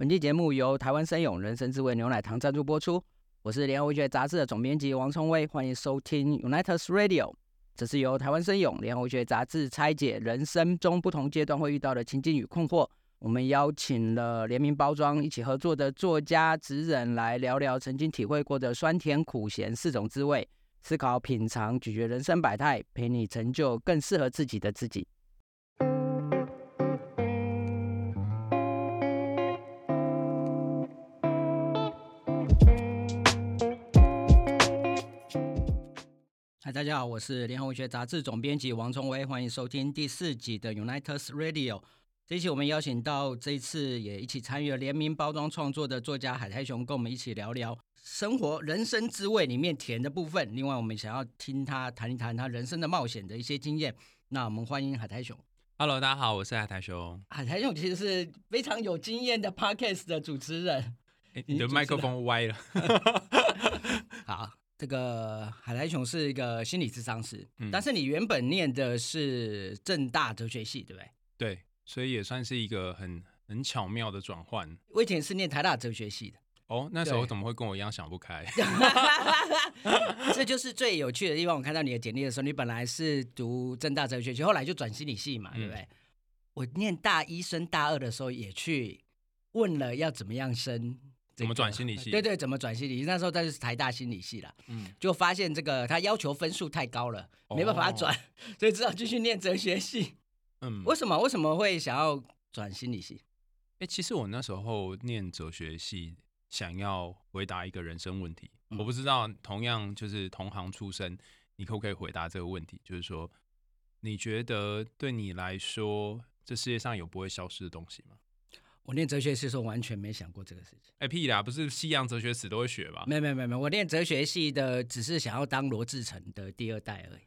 本期节目由台湾生勇人生滋味牛奶糖赞助播出。我是联合文学杂志的总编辑王崇威，欢迎收听 Unitas Radio。这是由台湾生勇联合文学杂志拆解人生中不同阶段会遇到的情境与困惑。我们邀请了联名包装一起合作的作家职人来聊聊曾经体会过的酸甜苦咸四种滋味，思考品尝咀嚼人生百态，陪你成就更适合自己的自己。嗨，大家好，我是联合文学杂志总编辑王崇威，欢迎收听第四集的 Unitas Radio。这一期我们邀请到这一次也一起参与了联名包装创作的作家海苔熊，跟我们一起聊聊生活人生滋味里面甜的部分。另外，我们想要听他谈一谈他人生的冒险的一些经验。那我们欢迎海苔熊。Hello，大家好，我是海苔熊。海苔熊其实是非常有经验的 Podcast 的主持人。诶你的麦克风歪了。好，这个海苔熊是一个心理咨商师，嗯但是你原本念的是正大哲学系，对不对？对，所以也算是一个很很巧妙的转换。我以前是念台大哲学系的，哦，那时候对怎么会跟我一样想不开？这就是最有趣的地方。我看到你的简历的时候，你本来是读正大哲学系，后来就转心理系嘛，对不对？我念大一升大二的时候，也去问了要怎么样升、怎么转心理系对对，怎么转心理系？那时候他就是台大心理系啦，嗯，就发现这个他要求分数太高了，没办法转，所以只好继续念哲学系。嗯，为什么？为什么会想要转心理系？哎、其实我那时候念哲学系，想要回答一个人生问题。嗯我不知道，同样就是同行出身，你可不可以回答这个问题？就是说，你觉得对你来说，这世界上有不会消失的东西吗？我念哲学系的时候完全没想过这个事情。哎、屁啦，不是西洋哲学史都会学吧？没有没有没有，我念哲学系的只是想要当罗志诚的第二代而已。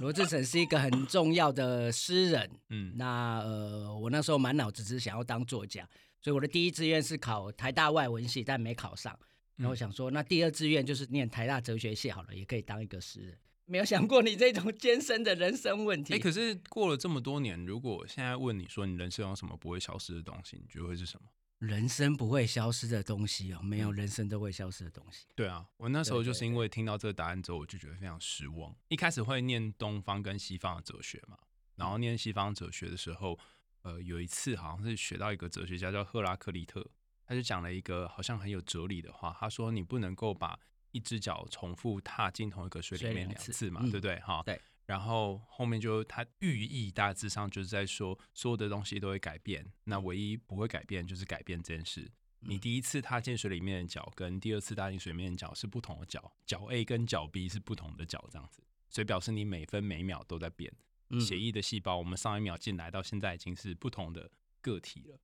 罗志诚是一个很重要的诗人，嗯，那呃，我那时候满脑子只是想要当作家，所以我的第一志愿是考台大外文系，但没考上。然后想说，那第二志愿就是念台大哲学系好了，也可以当一个诗人。没有想过你这种艰深的人生问题。哎、可是过了这么多年，如果现在问你说你人生有什么不会消失的东西，你觉得会是什么？人生不会消失的东西哦，没有人生都会消失的东西。对啊，我那时候就是因为听到这个答案之后，我就觉得非常失望。一开始会念东方跟西方的哲学嘛，然后念西方哲学的时候，呃，有一次好像是学到一个哲学家叫赫拉克利特，他就讲了一个好像很有哲理的话，他说你不能够把一只脚重复踏进同一个水里面水两次嘛，嗯对不对？哈，对。然后后面就它寓意大致上就是在说，所有的东西都会改变，那唯一不会改变就是改变这件事。你第一次踏进水里面的脚，跟第二次踏进水里面的脚是不同的脚，脚 A 跟脚 B 是不同的脚，这样子，所以表示你每分每秒都在变。嗯血液的细胞，我们上一秒进来到现在已经是不同的个体了。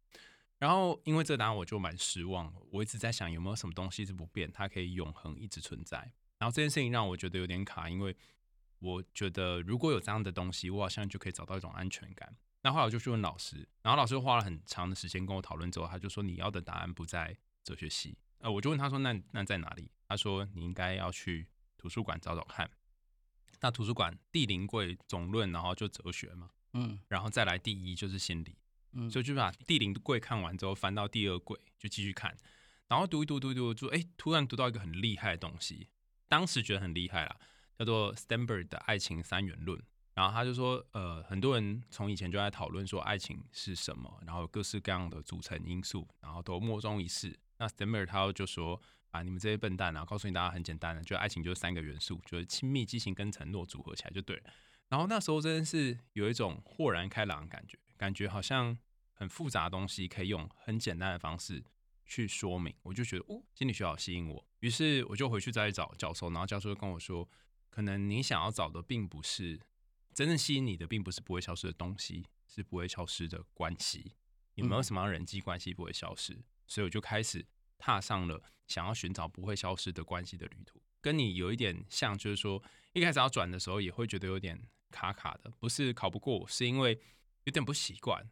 然后因为这个答案我就蛮失望，我一直在想有没有什么东西是不变，它可以永恒一直存在。然后这件事情让我觉得有点卡，因为我觉得如果有这样的东西，我好像就可以找到一种安全感。那后来我就去问老师，然后老师花了很长的时间跟我讨论之后，他就说你要的答案不在哲学系。呃，我就问他说那那在哪里？他说你应该要去图书馆找找看。那图书馆第零柜总论，然后就哲学嘛，嗯然后再来第一就是心理，嗯，所以就把第零柜看完之后，翻到第二柜就继续看，然后读一读读一读，就哎、突然读到一个很厉害的东西，当时觉得很厉害啦，叫做 Stanford 的爱情三元论。然后他就说，呃，很多人从以前就在讨论说爱情是什么，然后各式各样的组成因素，然后都莫衷一是。那 Stanford 他就说啊，你们这些笨蛋啊，告诉你大家很简单的，就爱情就是三个元素，就是亲密、激情跟承诺组合起来就对了。然后那时候真的是有一种豁然开朗的感觉，感觉好像很复杂的东西可以用很简单的方式去说明，我就觉得哦，心理学好吸引我。于是我就回去再找教授，然后教授就跟我说，可能你想要找的并不是真正吸引你的，并不是不会消失的东西，是不会消失的关系。有没有什么人际关系不会消失？所以我就开始踏上了想要寻找不会消失的关系的旅途。跟你有一点像，就是说一开始要转的时候，也会觉得有点卡卡的，不是考不过，是因为有点不习惯。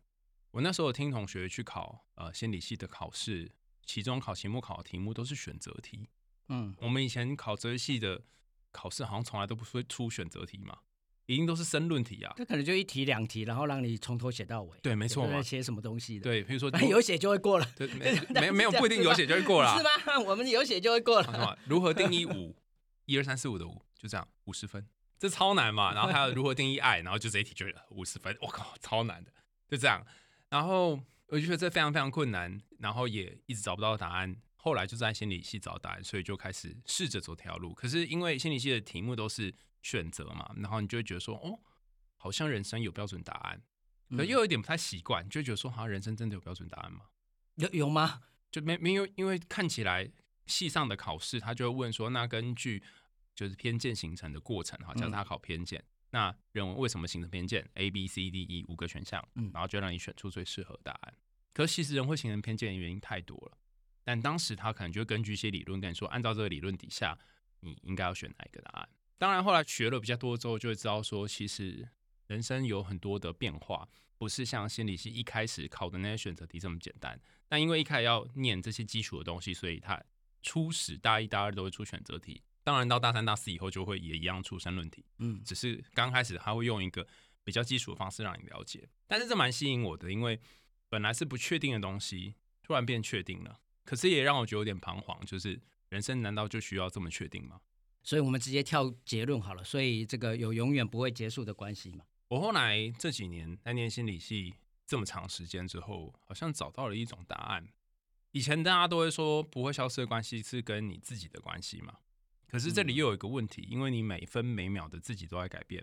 我那时候有听同学去考呃心理系的考试，期中考、期末考的题目都是选择题。嗯我们以前考哲学系的考试好像从来都不会出选择题嘛，一定都是申论题啊。这可能就一题两题，然后让你从头写到尾。对，没错嘛。写什么东西的？对，比如说 有写就会过了。对，没 没没有不一定有写就会过了，是吗？我们有写就会过了。如何定义五？一二三四五的五，就这样，五十分，这超难嘛。然后还有 如何定义爱，然后就这一题就五十分，我靠，超难的，就这样。然后我就觉得这非常非常困难，然后也一直找不到答案。后来就在心理系找答案，所以就开始试着走这条路。可是因为心理系的题目都是选择嘛，然后你就会觉得说，哦，好像人生有标准答案，可又有一点不太习惯，就觉得说，好像人生真的有标准答案吗？有有吗？就没没有，因为看起来系上的考试，他就会问说，那根据就是偏见形成的过程，哈，叫他考偏见，那人为为什么形成偏见？A、B、C、D、E 五个选项，嗯，然后就让你选出最适合答案。可是其实人会形成偏见的原因太多了。但当时他可能就根据一些理论跟你说，按照这个理论底下，你应该要选哪一个答案。当然后来学了比较多之后，就会知道说，其实人生有很多的变化，不是像心理系一开始考的那些选择题这么简单。但因为一开始要念这些基础的东西，所以他初始大一、大二都会出选择题。当然到大三、大四以后就会也一样出申论题。嗯，只是刚开始他会用一个比较基础的方式让你了解。但是这蛮吸引我的，因为本来是不确定的东西，突然变确定了。可是也让我觉得有点彷徨，就是人生难道就需要这么确定吗？所以我们直接跳结论好了。所以这个有永远不会结束的关系吗？我后来这几年在念心理系这么长时间之后，好像找到了一种答案。以前大家都会说不会消失的关系是跟你自己的关系嘛？可是这里又有一个问题，因为你每分每秒的自己都在改变，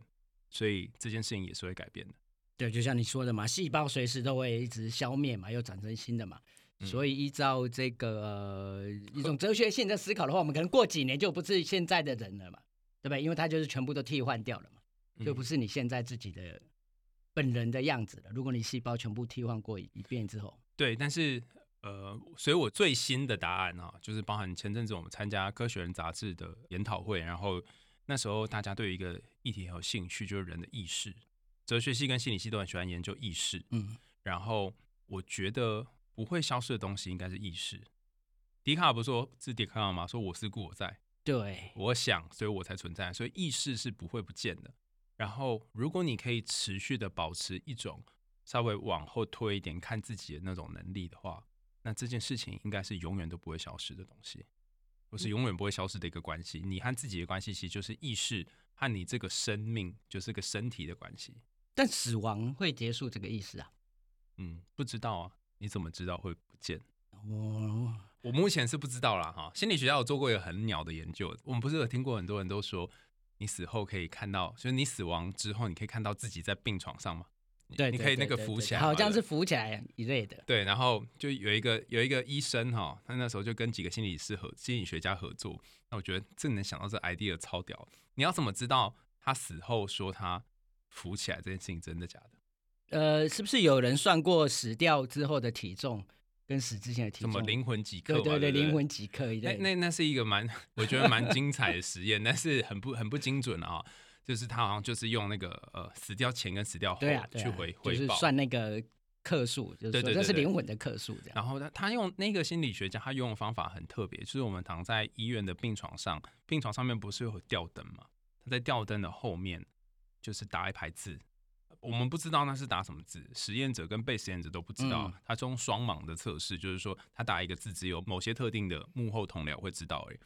所以这件事情也是会改变的。对，就像你说的嘛，细胞随时都会一直消灭嘛，又长成新的嘛。所以依照这个一种哲学性的思考的话，我们可能过几年就不是现在的人了嘛，对不对？因为它就是全部都替换掉了嘛，就不是你现在自己的本人的样子了。如果你细胞全部替换过一遍之后，对。但是呃，所以我最新的答案啊，就是包含前阵子我们参加《科学人》杂志的研讨会，然后那时候大家对一个议题很有兴趣，就是人的意识。哲学系跟心理系都很喜欢研究意识，嗯，然后我觉得。不会消失的东西应该是意识。笛卡尔不是说是笛卡尔吗？说我是故我在，对，我想，所以我才存在，所以意识是不会不见的。然后，如果你可以持续的保持一种稍微往后推一点看自己的那种能力的话，那这件事情应该是永远都不会消失的东西，或是永远不会消失的一个关系。你和自己的关系其实就是意识和你这个生命就是个身体的关系。但死亡会结束这个意识啊？嗯，不知道啊。你怎么知道会不见？我我目前是不知道啦。哈。心理学家有做过一个很鸟的研究，我们不是有听过很多人都说，你死后可以看到，就是你死亡之后，你可以看到自己在病床上吗？对，你可以那个浮起来，好像是浮起来一类的。对，然后就有一个有一个医生哈，他那时候就跟几个心理师和心理学家合作。那我觉得这能想到这 idea 超屌。你要怎么知道他死后说他浮起来这件事情真的假的？呃，是不是有人算过死掉之后的体重跟死之前的体重？什么灵魂几克？对对对，灵魂几克？那那那是一个蛮，我觉得蛮精彩的实验，但是很不很不精准啊。就是他好像就是用那个呃死掉前跟死掉后去回回报，算那个克数，就是说这是灵魂的克数这样。然后他他用那个心理学家，他用的方法很特别，就是我们躺在医院的病床上，病床上面不是有吊灯吗？他在吊灯的后面就是打一排字。我们不知道那是打什么字，实验者跟被实验者都不知道。他用双盲的测试，就是说他打一个字，只有某些特定的幕后同僚会知道。而已，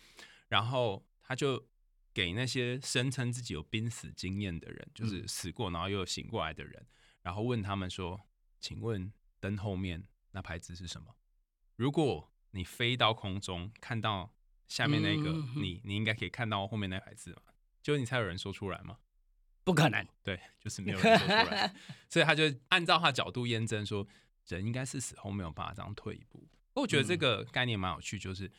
然后他就给那些声称自己有濒死经验的人，就是死过然后又醒过来的人，然后问他们说：“请问灯后面那牌子是什么？如果你飞到空中看到下面那个，你你应该可以看到后面那排字嘛？就你猜有人说出来吗？”不可能，对，就是没有人说出来，所以他就按照他角度验证说，人应该是死后没有办法这样退一步。我觉得这个概念蛮有趣，就是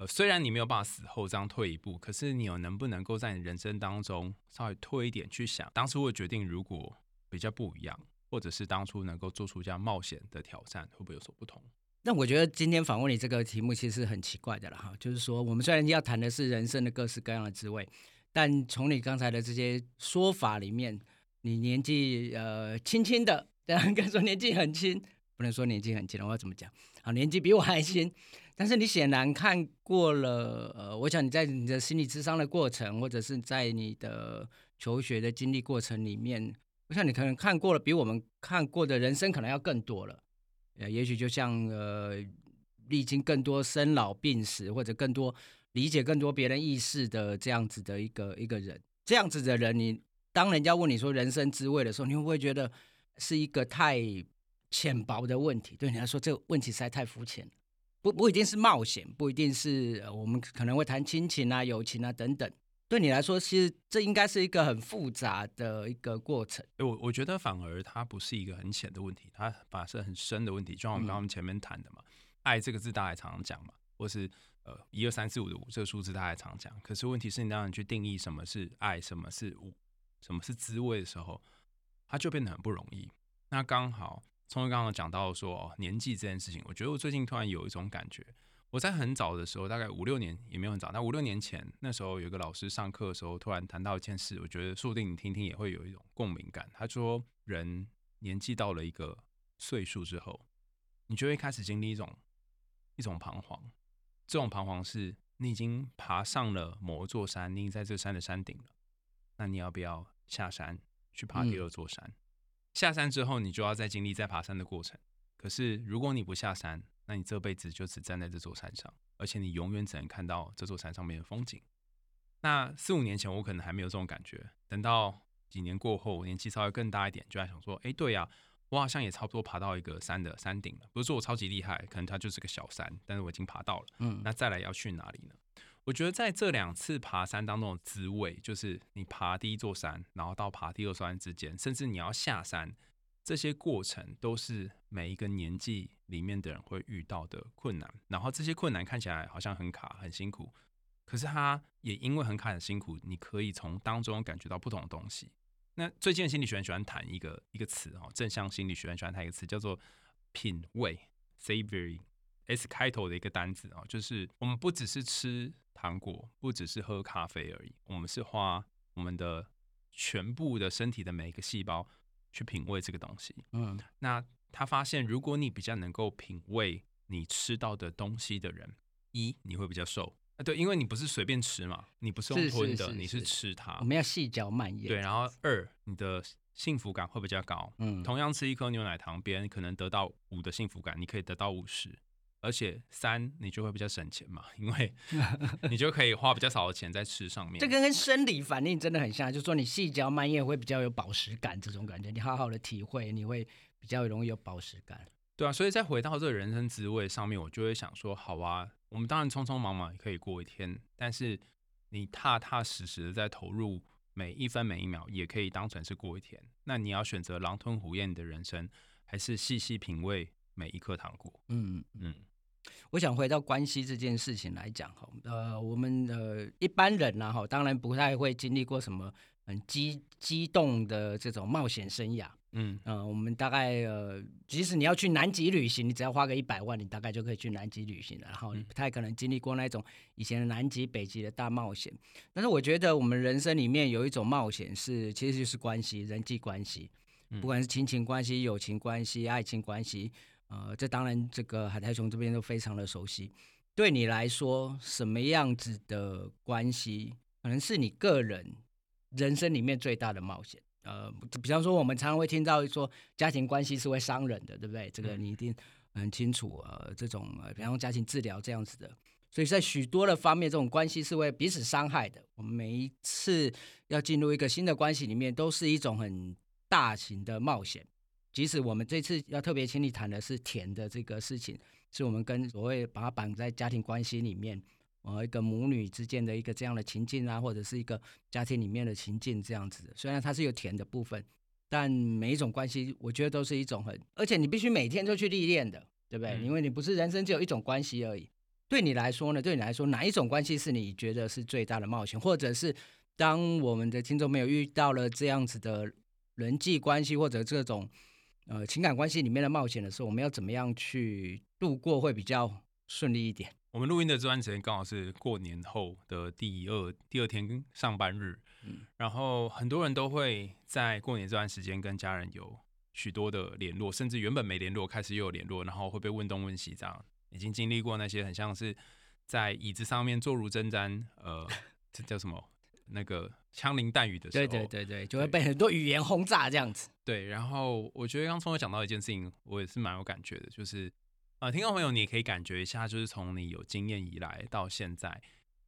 呃，虽然你没有办法死后这样退一步，可是你有能不能够在你人生当中稍微退一点去想，当初的决定如果比较不一样，或者是当初能够做出这样冒险的挑战，会不会有所不同？那我觉得今天访问你这个题目其实很奇怪的了哈，就是说我们虽然要谈的是人生的各式各样的滋味。但从你刚才的这些说法里面，你年纪呃轻轻的，这样跟说年纪很轻，不能说年纪很轻了，我要怎么讲？啊，年纪比我还轻，但是你显然看过了，呃，我想你在你的心理智商的过程，或者是在你的求学的经历过程里面，我想你可能看过了比我们看过的人生可能要更多了。呃，也许就像呃，历经更多生老病死，或者更多理解更多别人意识的这样子的一个一个人，这样子的人，你当人家问你说人生滋味的时候，你会不会觉得是一个太浅薄的问题？对你来说，这个问题实在太肤浅了。不不一定是冒险，不一定是我们可能会谈亲情啊、友情啊等等。对你来说，其实这应该是一个很复杂的一个过程。我我觉得反而它不是一个很浅的问题，它反而是很深的问题。就像我们刚刚前面谈的嘛，“爱”这个字大家常常讲嘛，或是呃一二三四五的五这个数字大家常讲。可是问题是你当你去定义什么是爱，什么是五，什么是滋味的时候，它就变得很不容易。那刚好聪聪刚刚讲到说年纪这件事情，我觉得我最近突然有一种感觉。我在很早的时候，大概五六年也没有很早，那五六年前那时候有个老师上课的时候，突然谈到一件事，我觉得说不定你听听也会有一种共鸣感。他说，人年纪到了一个岁数之后，你就会开始经历一种一种彷徨。这种彷徨是你已经爬上了某一座山，你已经在这山的山顶了，那你要不要下山去爬第二座山？下山之后，你就要再经历再爬山的过程。可是如果你不下山，那你这辈子就只站在这座山上，而且你永远只能看到这座山上面的风景。那四五年前我可能还没有这种感觉，等到几年过后，我年纪稍微更大一点，就在想说，哎，对呀，我好像也差不多爬到一个山的山顶了。不是说我超级厉害，可能它就是个小山，但是我已经爬到了。嗯，那再来要去哪里呢？我觉得在这两次爬山当中的滋味，就是你爬第一座山，然后到爬第二座山之间，甚至你要下山。这些过程都是每一个年纪里面的人会遇到的困难，然后这些困难看起来好像很卡、很辛苦，可是它也因为很卡、很辛苦，你可以从当中感觉到不同的东西。那最近的心理学很喜欢谈一个一个词哦，正向心理学很喜欢谈一个词叫做品味 （savory），S 开头的一个单词哦，就是我们不只是吃糖果，不只是喝咖啡而已，我们是花我们的全部的身体的每一个细胞。去品味这个东西，嗯，那他发现，如果你比较能够品味你吃到的东西的人，一你会比较瘦。啊，对，因为你不是随便吃嘛，你不是用吞的，你是吃它，我们要细嚼慢。咽，对，然后二你的幸福感会比较高，嗯，同样吃一颗牛奶糖，别人可能得到五的幸福感，你可以得到五十。而且三，你就会比较省钱嘛，因为 你就可以花比较少的钱在吃上面。这跟跟生理反应真的很像，就是说你细嚼慢咽会比较有饱食感，这种感觉你好好的体会，你会比较容易有饱食感。对啊，所以再回到这个人生滋味上面，我就会想说，好啊，我们当然匆匆忙忙也可以过一天，但是你踏踏实实的在投入每一分每一秒，也可以当成是过一天。那你要选择狼吞虎咽的人生，还是细细品味每一颗糖果？嗯嗯。我想回到关系这件事情来讲哈，呃，我们呃一般人呢哈，当然不太会经历过什么很激激动的这种冒险生涯，嗯呃，我们大概呃，即使你要去南极旅行，你只要花个一百万，你大概就可以去南极旅行了，然后不太可能经历过那种以前的南极、北极的大冒险。但是我觉得我们人生里面有一种冒险是，其实就是关系、人际关系，不管是亲情关系、友情关系、爱情关系。呃，这当然，这个海苔熊这边都非常的熟悉。对你来说，什么样子的关系可能是你个人人生里面最大的冒险？呃，比方说，我们常常会听到说，家庭关系是会伤人的，对不对？这个你一定很清楚。呃，这种呃，比方说家庭治疗这样子的，所以在许多的方面，这种关系是会彼此伤害的。我们每一次要进入一个新的关系里面，都是一种很大型的冒险。即使我们这次要特别请你谈的是甜的这个事情，是我们跟所谓把它绑在家庭关系里面，呃，一个母女之间的一个这样的情境啊，或者是一个家庭里面的情境这样子的。虽然它是有甜的部分，但每一种关系，我觉得都是一种很，而且你必须每天都去历练的，对不对？因为你不是人生只有一种关系而已。对你来说呢？对你来说，哪一种关系是你觉得是最大的冒险？或者是当我们的听众没有遇到了这样子的人际关系，或者这种。呃，情感关系里面的冒险的时候，我们要怎么样去度过会比较顺利一点？我们录音的这段时间刚好是过年后的第二第二天上班日，嗯，然后很多人都会在过年这段时间跟家人有许多的联络，甚至原本没联络，开始又有联络，然后会被问东问西，这样已经经历过那些很像是在椅子上面坐如针毡，呃，这叫什么？那个枪林弹雨的时候，对对对对，就会被很多语言轰炸这样子。对，然后我觉得刚聪有讲到一件事情，我也是蛮有感觉的，就是啊，听众朋友，你也可以感觉一下，就是从你有经验以来到现在，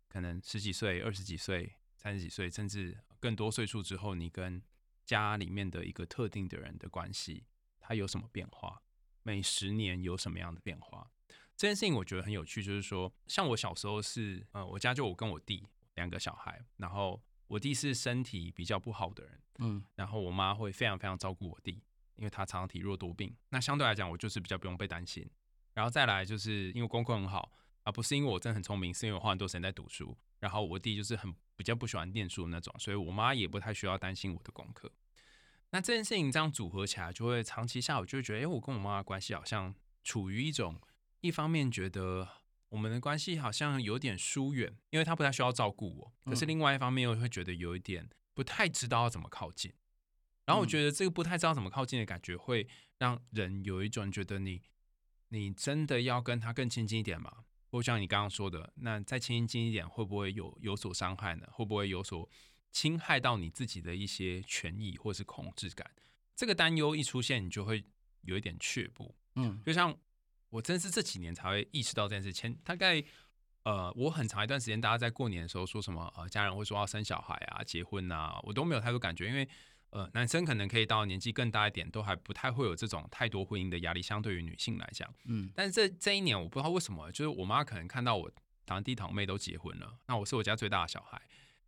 可能十几岁、二十几岁、三十几岁，甚至更多岁数之后，你跟家里面的一个特定的人的关系，它有什么变化？每十年有什么样的变化？这件事情我觉得很有趣，就是说，像我小时候是，呃，我家就我跟我弟两个小孩，然后我弟是身体比较不好的人，嗯，然后我妈会非常非常照顾我弟，因为他常常体弱多病，那相对来讲，我就是比较不用被担心。然后再来就是因为功课很好，啊不是因为我真的很聪明，是因为我花很多时间在读书。然后我弟就是很比较不喜欢念书的那种，所以我妈也不太需要担心我的功课。那这件事情这样组合起来，就会长期下，我就会觉得，哎，我跟我妈的关系好像处于一种，一方面觉得我们的关系好像有点疏远，因为他不太需要照顾我，可是另外一方面又会觉得有一点不太知道要怎么靠近。然后我觉得这个不太知道怎么靠近的感觉，会让人有一种觉得你，你真的要跟他更亲近一点吗？或像你刚刚说的，那再亲近一点，会不会有有所伤害呢？会不会有所？侵害到你自己的一些权益或是控制感，这个担忧一出现，你就会有一点却步。嗯，就像我真是这几年才会意识到这件事。前大概呃，我很长一段时间，大家在过年的时候说什么呃，家人会说要生小孩啊、结婚啊，我都没有太多感觉，因为呃，男生可能可以到年纪更大一点，都还不太会有这种太多婚姻的压力，相对于女性来讲。嗯，但是这这一年，我不知道为什么，就是我妈可能看到我堂弟堂妹都结婚了，那我是我家最大的小孩。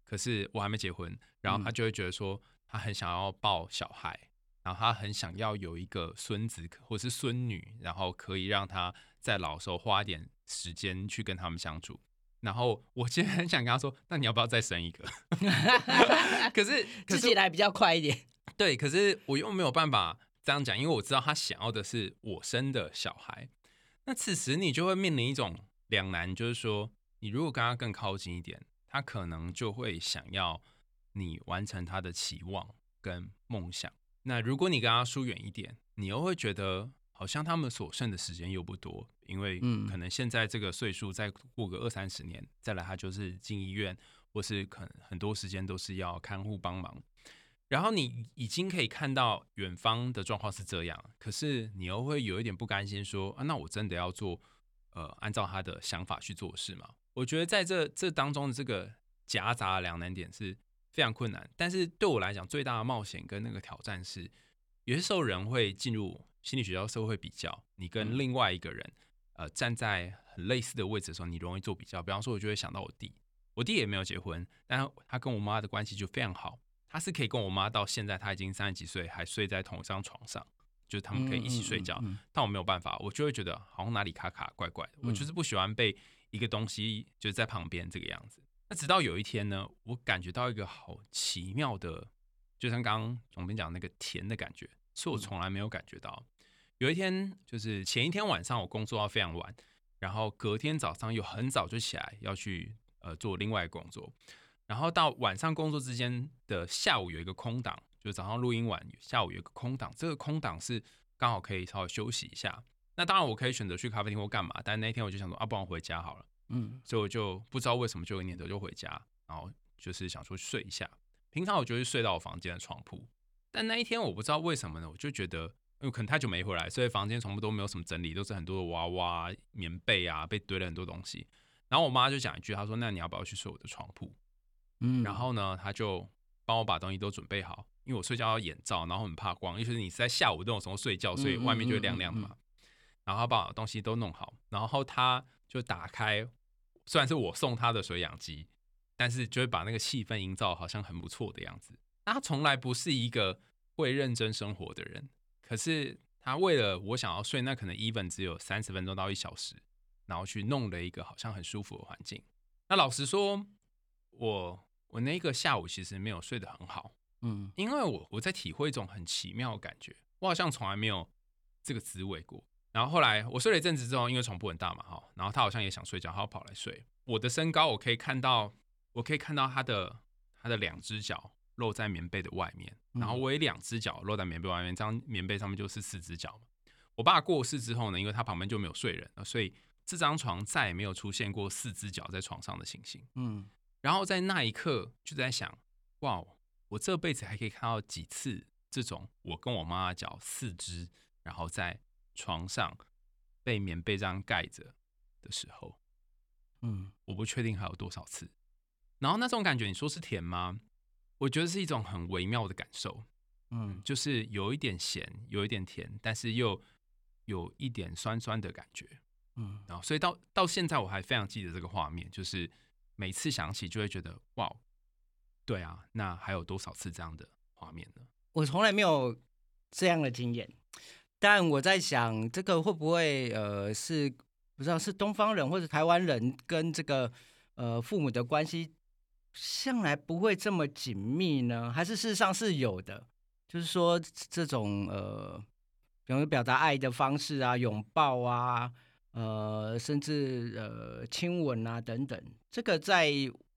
可是我还没结婚，然后她就会觉得说，她很想要抱小孩，然后他很想要有一个孙子或是孙女，然后可以让他在老时候花一点时间去跟他们相处。然后我其实很想跟他说，那你要不要再生一个？可是自己来比较快一点。对，可是我又没有办法这样讲，因为我知道他想要的是我生的小孩。那此时你就会面临一种两难，就是说，你如果跟他更靠近一点。他可能就会想要你完成他的期望跟梦想。那如果你跟他疏远一点，你又会觉得好像他们所剩的时间又不多，因为可能现在这个岁数再过个二三十年再来，他就是进医院，或是可能很多时间都是要看护帮忙。然后你已经可以看到远方的状况是这样，可是你又会有一点不甘心，说啊，那我真的要做呃，按照他的想法去做事吗？我觉得在这这当中的这个夹杂两难点是非常困难，但是对我来讲最大的冒险跟那个挑战是，有些时候人会进入心理学家社会比较，你跟另外一个人呃站在很类似的位置的时候，你容易做比较。比方说，我就会想到我弟，我弟也没有结婚，但他跟我妈的关系就非常好，他是可以跟我妈到现在他已经三十几岁还睡在同一张床上，就是他们可以一起睡觉。但我没有办法，我就会觉得好像哪里卡卡怪怪的，我就是不喜欢被。一个东西就是在旁边这个样子，那直到有一天呢，我感觉到一个好奇妙的，就像刚刚总编讲那个甜的感觉，是我从来没有感觉到。有一天，就是前一天晚上我工作到非常晚，然后隔天早上又很早就起来要去呃做另外工作，然后到晚上工作之间的下午有一个空档，就早上录音完，下午有一个空档，这个空档是刚好可以稍微休息一下。那当然，我可以选择去咖啡厅或干嘛，但那天我就想说，啊，不然回家好了。嗯，所以我就不知道为什么就有念头就回家，然后就是想说睡一下。平常我就会睡到我房间的床铺，但那一天我不知道为什么呢，我就觉得，因为可能太久没回来，所以房间全部都没有什么整理，都是很多的娃娃、棉被啊，被堆了很多东西。然后我妈就讲一句，她说：“那你要不要去睡我的床铺？”嗯，然后呢，她就帮我把东西都准备好，因为我睡觉要眼罩，然后很怕光，尤其是你是在下午这种时候睡觉，所以外面就会亮亮的嘛。然后她把东西都弄好，然后他就打开，虽然是我送他的水养机，但是就会把那个气氛营造好像很不错的样子。他从来不是一个会认真生活的人，可是他为了我想要睡，那可能 even 只有三十分钟到一小时，然后去弄了一个好像很舒服的环境。那老实说，我我那个下午其实没有睡得很好，嗯，因为我我在体会一种很奇妙的感觉，我好像从来没有这个滋味过。然后后来我睡了一阵子之后，因为床铺很大嘛，哈，然后他好像也想睡觉，他跑来睡。我的身高我可以看到，我可以看到他的他的两只脚露在棉被的外面，然后我也两只脚露在棉被外面，这张棉被上面就是四只脚嘛。我爸过世之后呢，因为他旁边就没有睡人，所以这张床再也没有出现过四只脚在床上的情形。嗯，然后在那一刻就在想，哇，我这辈子还可以看到几次这种我跟我妈妈脚四只，然后在床上被棉被这样盖着的时候，嗯我不确定还有多少次。然后那种感觉，你说是甜吗？我觉得是一种很微妙的感受，嗯就是有一点咸，有一点甜，但是又有一点酸酸的感觉。嗯，然后，所以到到现在我还非常记得这个画面，就是每次想起就会觉得哇，对啊，那还有多少次这样的画面呢？我从来没有这样的经验，但我在想，这个会不会呃是不知道是东方人或者台湾人跟这个呃父母的关系向来不会这么紧密呢？还是事实上是有的？就是说这种呃，比如表达爱的方式啊，拥抱啊，呃，甚至呃亲吻啊等等，这个在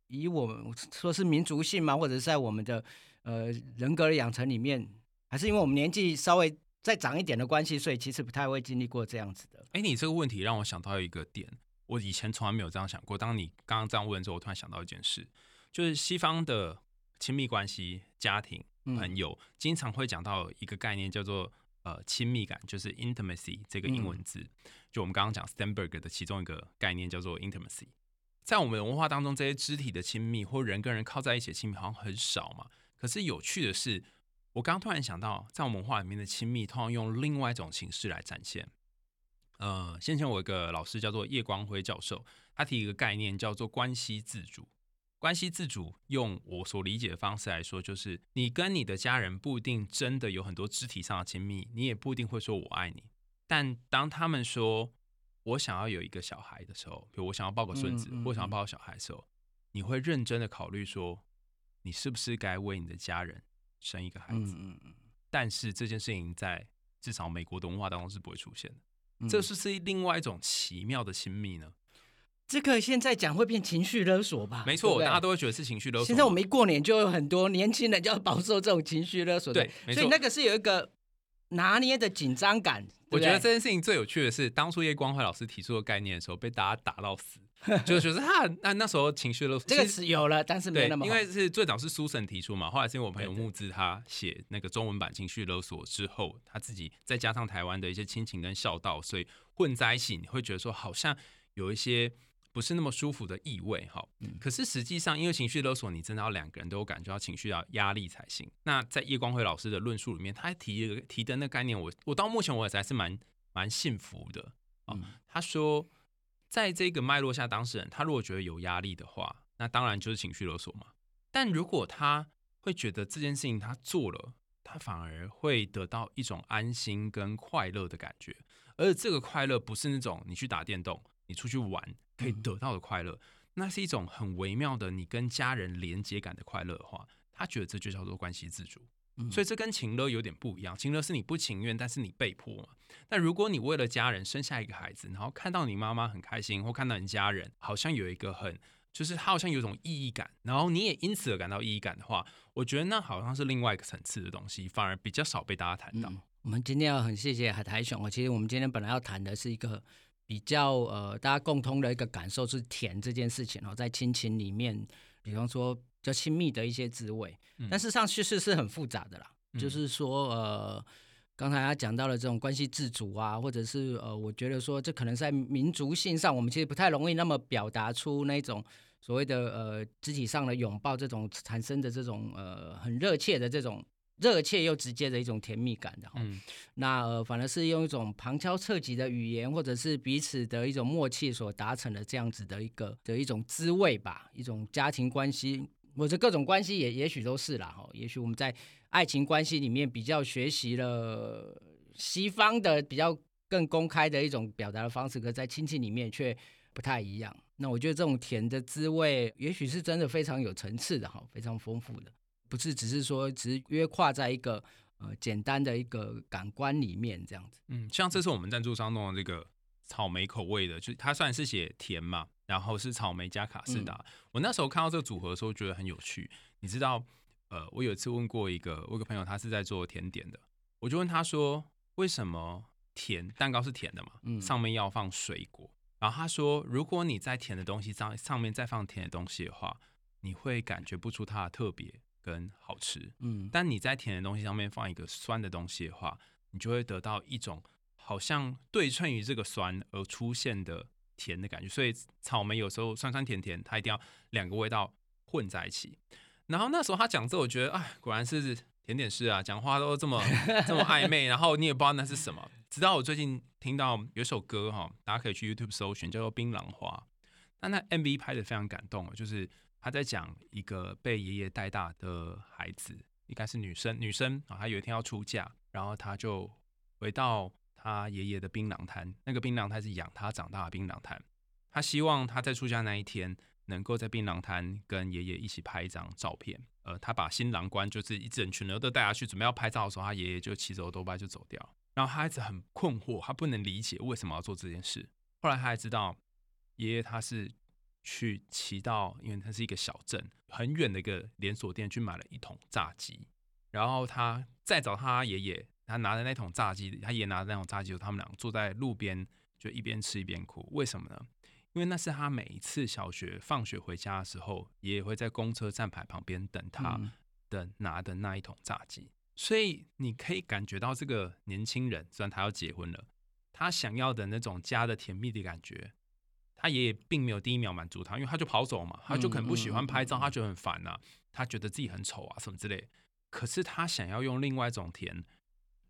以我们说是民族性嘛，或者是在我们的呃人格的养成里面，还是因为我们年纪稍微再长一点的关系，所以其实不太会经历过这样子的。哎，你这个问题让我想到一个点，我以前从来没有这样想过。当你刚刚这样问之后，我突然想到一件事，就是西方的亲密关系、家庭、朋友，经常会讲到一个概念，叫做呃亲密感，就是 intimacy 这个英文字。就我们刚刚讲 Stenberg 的其中一个概念叫做 intimacy。在我们文化当中，这些肢体的亲密或人跟人靠在一起的亲密好像很少嘛。可是有趣的是，我刚刚突然想到，在我们文化里面的亲密，通常用另外一种形式来展现。呃，先前我有一个老师叫做叶光辉教授，他提一个概念叫做关系自主。关系自主，用我所理解的方式来说，就是你跟你的家人不一定真的有很多肢体上的亲密，你也不一定会说我爱你。但当他们说我想要有一个小孩的时候，比如我想要抱个孙子，嗯嗯或想要抱个小孩的时候，你会认真的考虑说，你是不是该为你的家人生一个孩子？嗯嗯但是这件事情在至少美国的文化当中是不会出现的。嗯，这是是另外一种奇妙的亲密呢？这个现在讲会变情绪勒索吧？没错，对对大家都会觉得是情绪勒索。现在我们一过年就有很多年轻人就要饱受这种情绪勒索的，对所以那个是有一个拿捏的紧张感。我觉得这件事情最有趣的是，当初叶光辉老师提出的概念的时候，被大家打到死，就是觉得他那那时候情绪勒索这个词有了，但是没有那，么好因为是最早是苏神提出嘛，后来是因为我朋友对对募资他写那个中文版情绪勒索之后，他自己再加上台湾的一些亲情跟孝道，所以混在一起，你会觉得说好像有一些不是那么舒服的意味哈。嗯可是实际上，因为情绪勒索，你真的要两个人都有感觉到情绪要压力才行。那在叶光辉老师的论述里面，他还提了提的那概念，我我到目前为止还是蛮蛮信服的。哦嗯他说，在这个脉络下，当事人他如果觉得有压力的话，那当然就是情绪勒索嘛。但如果他会觉得这件事情他做了，他反而会得到一种安心跟快乐的感觉，而这个快乐不是那种你去打电动、你出去玩可以得到的快乐，那是一种很微妙的你跟家人连接感的快乐的话，他觉得这就叫做关系自主。嗯所以这跟情勒有点不一样，情勒是你不情愿，但是你被迫嘛。但如果你为了家人生下一个孩子，然后看到你妈妈很开心，或看到你家人好像有一个很，就是他好像有种意义感，然后你也因此而感到意义感的话，我觉得那好像是另外一个层次的东西，反而比较少被大家谈到。嗯，我们今天要很谢谢海苔熊哦。其实我们今天本来要谈的是一个比较呃大家共通的一个感受是甜这件事情哦，在亲情里面，比方说比较亲密的一些滋味，嗯但事实上叙事是很复杂的啦。嗯就是说呃，刚才他讲到了这种关系自主啊，或者是呃，我觉得说这可能在民族性上，我们其实不太容易那么表达出那种。所谓的呃肢体上的拥抱，这种产生的这种呃很热切的这种热切又直接的一种甜蜜感的哈。嗯那呃，反而是用一种旁敲侧击的语言，或者是彼此的一种默契所达成的这样子的一个的一种滋味吧，一种家庭关系，或者各种关系也也许都是啦哈。也许我们在爱情关系里面比较学习了西方的比较更公开的一种表达的方式，可在亲戚里面却不太一样。那我觉得这种甜的滋味，也许是真的非常有层次的哈，非常丰富的，不是只是说只是约跨在一个。呃，简单的一个感官里面这样子，嗯，像这是我们赞助商弄的这个草莓口味的，就它算是写甜嘛，然后是草莓加卡士达。我那时候看到这个组合的时候，觉得很有趣。你知道，呃，我有一次问过一个我有个朋友，他是在做甜点的，我就问他说，为什么甜蛋糕是甜的嘛？嗯上面要放水果。然后他说，如果你在甜的东西上上面再放甜的东西的话，你会感觉不出它的特别跟好吃。嗯，但你在甜的东西上面放一个酸的东西的话，你就会得到一种好像对称于这个酸而出现的甜的感觉。所以草莓有时候酸酸甜甜，它一定要两个味道混在一起。然后那时候他讲这，我觉得哎，果然是甜点师啊，讲话都这么这么暧昧，然后你也不知道那是什么。直到我最近听到有首歌哈，大家可以去 YouTube 搜寻，叫做《槟榔花》。那那 MV 拍的非常感动，就是他在讲一个被爷爷带大的孩子，应该是女生，女生啊，她有一天要出嫁，然后她就回到他爷爷的槟榔摊，那个槟榔摊是养他长大的槟榔摊。他希望他在出嫁那一天，能够在槟榔摊跟爷爷一起拍一张照片。呃，他把新郎官就是一整群人都带下去，准备要拍照的时候，他爷爷就骑着多巴就走掉。然后他一直很困惑，他不能理解为什么要做这件事。后来他才知道，爷爷他是去骑到，因为他是一个小镇很远的一个连锁店去买了一桶炸鸡，然后他再找他爷爷，他拿着那桶炸鸡，他爷爷拿着那桶炸鸡，他们俩坐在路边就一边吃一边哭。为什么呢？因为那是他每一次小学放学回家的时候，爷爷会在公车站牌旁边等他的拿的那一桶炸鸡。所以你可以感觉到这个年轻人，虽然他要结婚了，他想要的那种家的甜蜜的感觉，他爷爷并没有第一秒满足他，因为他就跑走嘛，他就可能不喜欢拍照，他觉得很烦呐，他觉得自己很丑啊什么之类。可是他想要用另外一种甜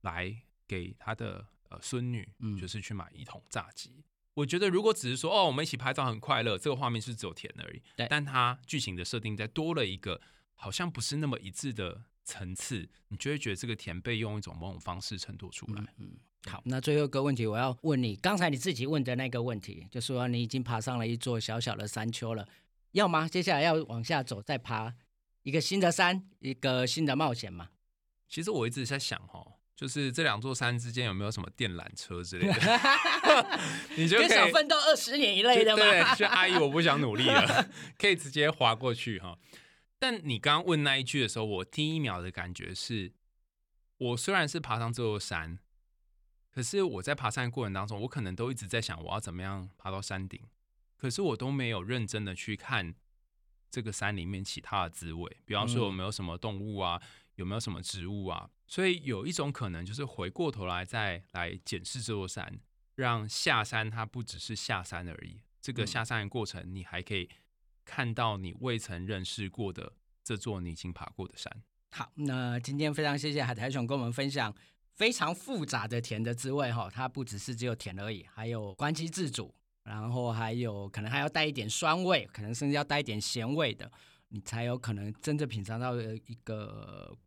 来给他的呃孙女，就是去买一桶炸鸡。我觉得如果只是说哦，我们一起拍照很快乐，这个画面是只有甜而已。对，但它剧情的设定再多了一个好像不是那么一致的。层次，你就会觉得这个甜被用一种某种方式衬托出来。嗯，好，那最后一个问题，我要问你，刚才你自己问的那个问题，就说你已经爬上了一座小小的山丘了，要吗？接下来要往下走，再爬一个新的山，一个新的冒险吗？其实我一直在想，哈，就是这两座山之间有没有什么电缆车之类的？你就可以少奋斗二十年一类的吗？对，就阿姨，我不想努力了，可以直接滑过去哈。但你刚刚问那一句的时候，我第一秒的感觉是，我虽然是爬上这座山，可是我在爬山的过程当中，我可能都一直在想我要怎么样爬到山顶，可是我都没有认真的去看这个山里面其他的滋味，比方说有没有什么动物啊，有没有什么植物啊，所以有一种可能就是回过头来再来检视这座山，让下山它不只是下山而已，这个下山的过程你还可以。看到你未曾认识过的这座你已经爬过的山。好，那今天非常谢谢海苔熊跟我们分享非常复杂的甜的滋味哈，它不只是只有甜而已，还有关机自主，然后还有可能还要带一点酸味，可能甚至要带一点咸味的，你才有可能真正品尝到一个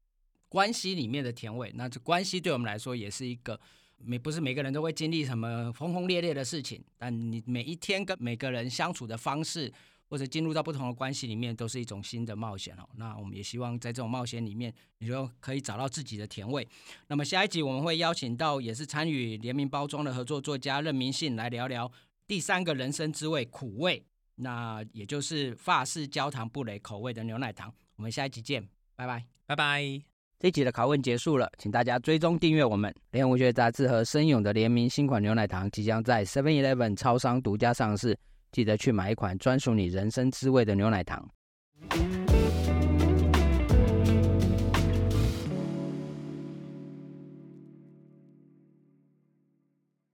关系里面的甜味。那这关系对我们来说也是一个每不是每个人都会经历什么轰轰烈烈的事情，但你每一天跟每个人相处的方式。或者进入到不同的关系里面，都是一种新的冒险哦。那我们也希望在这种冒险里面，你就可以找到自己的甜味。那么下一集我们会邀请到也是参与联名包装的合作作家任明信来聊聊第三个人生滋味——苦味。那也就是法式焦糖布雷口味的牛奶糖。我们下一集见，拜拜，拜拜。这集的拷问结束了，请大家追踪订阅我们联合文学杂志和森永的联名新款牛奶糖，即将在 Seven Eleven 超商独家上市。记得去买一款专属你人生滋味的牛奶糖。